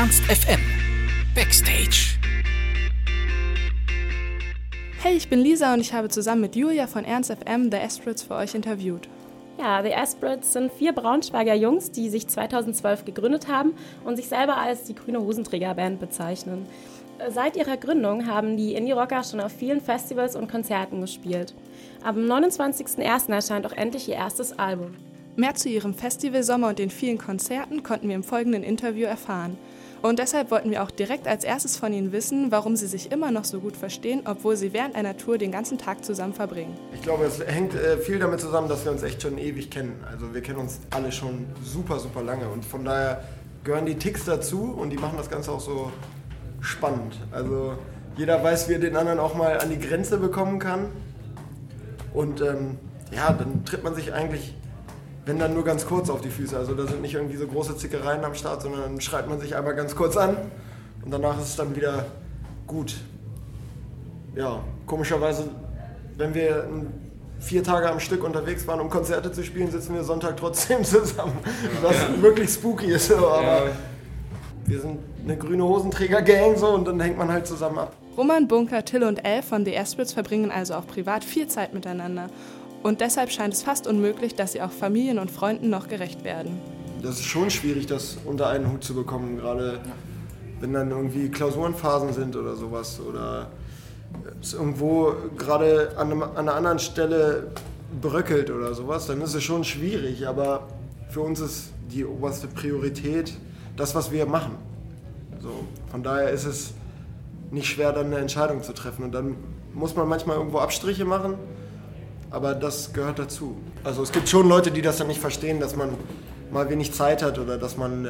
FM Backstage. Hey, ich bin Lisa und ich habe zusammen mit Julia von Ernst FM The Aspirates für euch interviewt. Ja, The Aspirates sind vier Braunschweiger Jungs, die sich 2012 gegründet haben und sich selber als die grüne Hosenträgerband bezeichnen. Seit ihrer Gründung haben die Indie-Rocker schon auf vielen Festivals und Konzerten gespielt. Am 29.01. erscheint auch endlich ihr erstes Album. Mehr zu ihrem Festivalsommer und den vielen Konzerten konnten wir im folgenden Interview erfahren. Und deshalb wollten wir auch direkt als erstes von ihnen wissen, warum sie sich immer noch so gut verstehen, obwohl sie während einer Tour den ganzen Tag zusammen verbringen. Ich glaube, es hängt äh, viel damit zusammen, dass wir uns echt schon ewig kennen. Also wir kennen uns alle schon super, super lange und von daher gehören die Ticks dazu und die machen das Ganze auch so spannend. Also jeder weiß, wie er den anderen auch mal an die Grenze bekommen kann. Und ähm, ja, dann tritt man sich eigentlich wenn dann nur ganz kurz auf die Füße. Also da sind nicht irgendwie so große Zickereien am Start, sondern dann schreibt man sich einmal ganz kurz an und danach ist es dann wieder gut. Ja, komischerweise, wenn wir vier Tage am Stück unterwegs waren, um Konzerte zu spielen, sitzen wir Sonntag trotzdem zusammen. Was ja. wirklich spooky ist. Aber ja. wir sind eine grüne Hosenträger-Gang so und dann hängt man halt zusammen ab. Roman, Bunker, Till und Elle von The Aspirits verbringen also auch privat viel Zeit miteinander. Und deshalb scheint es fast unmöglich, dass sie auch Familien und Freunden noch gerecht werden. Das ist schon schwierig, das unter einen Hut zu bekommen, gerade wenn dann irgendwie Klausurenphasen sind oder sowas oder es irgendwo gerade an, an einer anderen Stelle bröckelt oder sowas, dann ist es schon schwierig. Aber für uns ist die oberste Priorität das, was wir machen. So, von daher ist es nicht schwer, dann eine Entscheidung zu treffen. Und dann muss man manchmal irgendwo Abstriche machen aber das gehört dazu. Also es gibt schon Leute, die das dann nicht verstehen, dass man mal wenig Zeit hat oder dass man äh,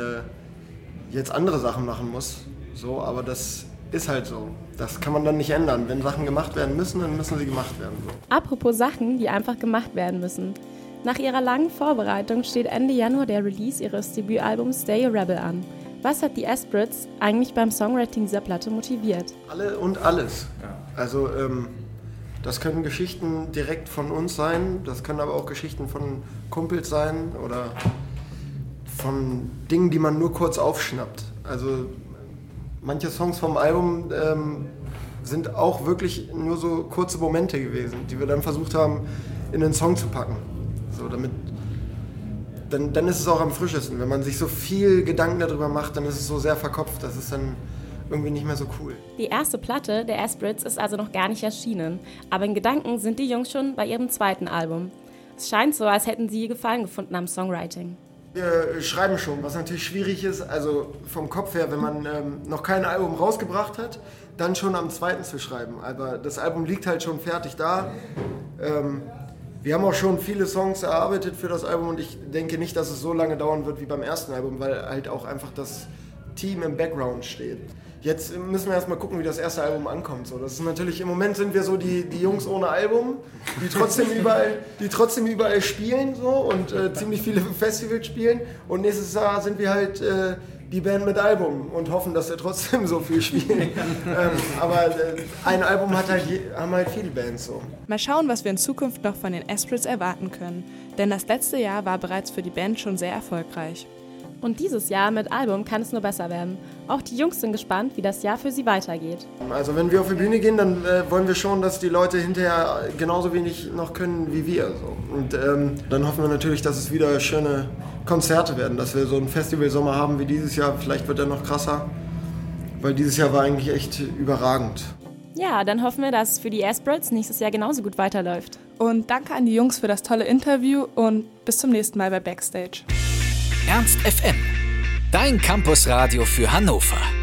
jetzt andere Sachen machen muss. So, aber das ist halt so. Das kann man dann nicht ändern. Wenn Sachen gemacht werden müssen, dann müssen sie gemacht werden. So. Apropos Sachen, die einfach gemacht werden müssen. Nach ihrer langen Vorbereitung steht Ende Januar der Release ihres Debütalbums Stay a Rebel an. Was hat die Aspirits eigentlich beim Songwriting dieser Platte motiviert? Alle und alles. Ja. Also ähm, das können Geschichten direkt von uns sein, das können aber auch Geschichten von Kumpels sein oder von Dingen, die man nur kurz aufschnappt. Also manche Songs vom Album ähm, sind auch wirklich nur so kurze Momente gewesen, die wir dann versucht haben, in den Song zu packen. So, damit, dann, dann ist es auch am frischesten. Wenn man sich so viel Gedanken darüber macht, dann ist es so sehr verkopft, dass es dann irgendwie nicht mehr so cool. Die erste Platte der Aspirits ist also noch gar nicht erschienen, aber in Gedanken sind die Jungs schon bei ihrem zweiten Album. Es scheint so, als hätten sie Gefallen gefunden am Songwriting. Wir schreiben schon, was natürlich schwierig ist, also vom Kopf her, wenn man ähm, noch kein Album rausgebracht hat, dann schon am zweiten zu schreiben. Aber das Album liegt halt schon fertig da. Ähm, wir haben auch schon viele Songs erarbeitet für das Album und ich denke nicht, dass es so lange dauern wird wie beim ersten Album, weil halt auch einfach das Team im Background steht. Jetzt müssen wir erstmal gucken, wie das erste Album ankommt. So, das ist natürlich, im Moment sind wir so die, die Jungs ohne Album, die trotzdem überall, die trotzdem überall spielen so, und äh, ziemlich viele Festivals spielen. Und nächstes Jahr sind wir halt äh, die Band mit Album und hoffen, dass wir trotzdem so viel spielen. ähm, aber äh, ein Album hat halt, haben halt viele Bands so. Mal schauen, was wir in Zukunft noch von den Aspirits erwarten können. Denn das letzte Jahr war bereits für die Band schon sehr erfolgreich. Und dieses Jahr mit Album kann es nur besser werden. Auch die Jungs sind gespannt, wie das Jahr für sie weitergeht. Also wenn wir auf die Bühne gehen, dann äh, wollen wir schon, dass die Leute hinterher genauso wenig noch können wie wir. So. Und ähm, dann hoffen wir natürlich, dass es wieder schöne Konzerte werden, dass wir so einen Festivalsommer haben wie dieses Jahr. Vielleicht wird er noch krasser, weil dieses Jahr war eigentlich echt überragend. Ja, dann hoffen wir, dass für die Aspirits nächstes Jahr genauso gut weiterläuft. Und danke an die Jungs für das tolle Interview und bis zum nächsten Mal bei Backstage. Ernst FM. Dein Campusradio für Hannover.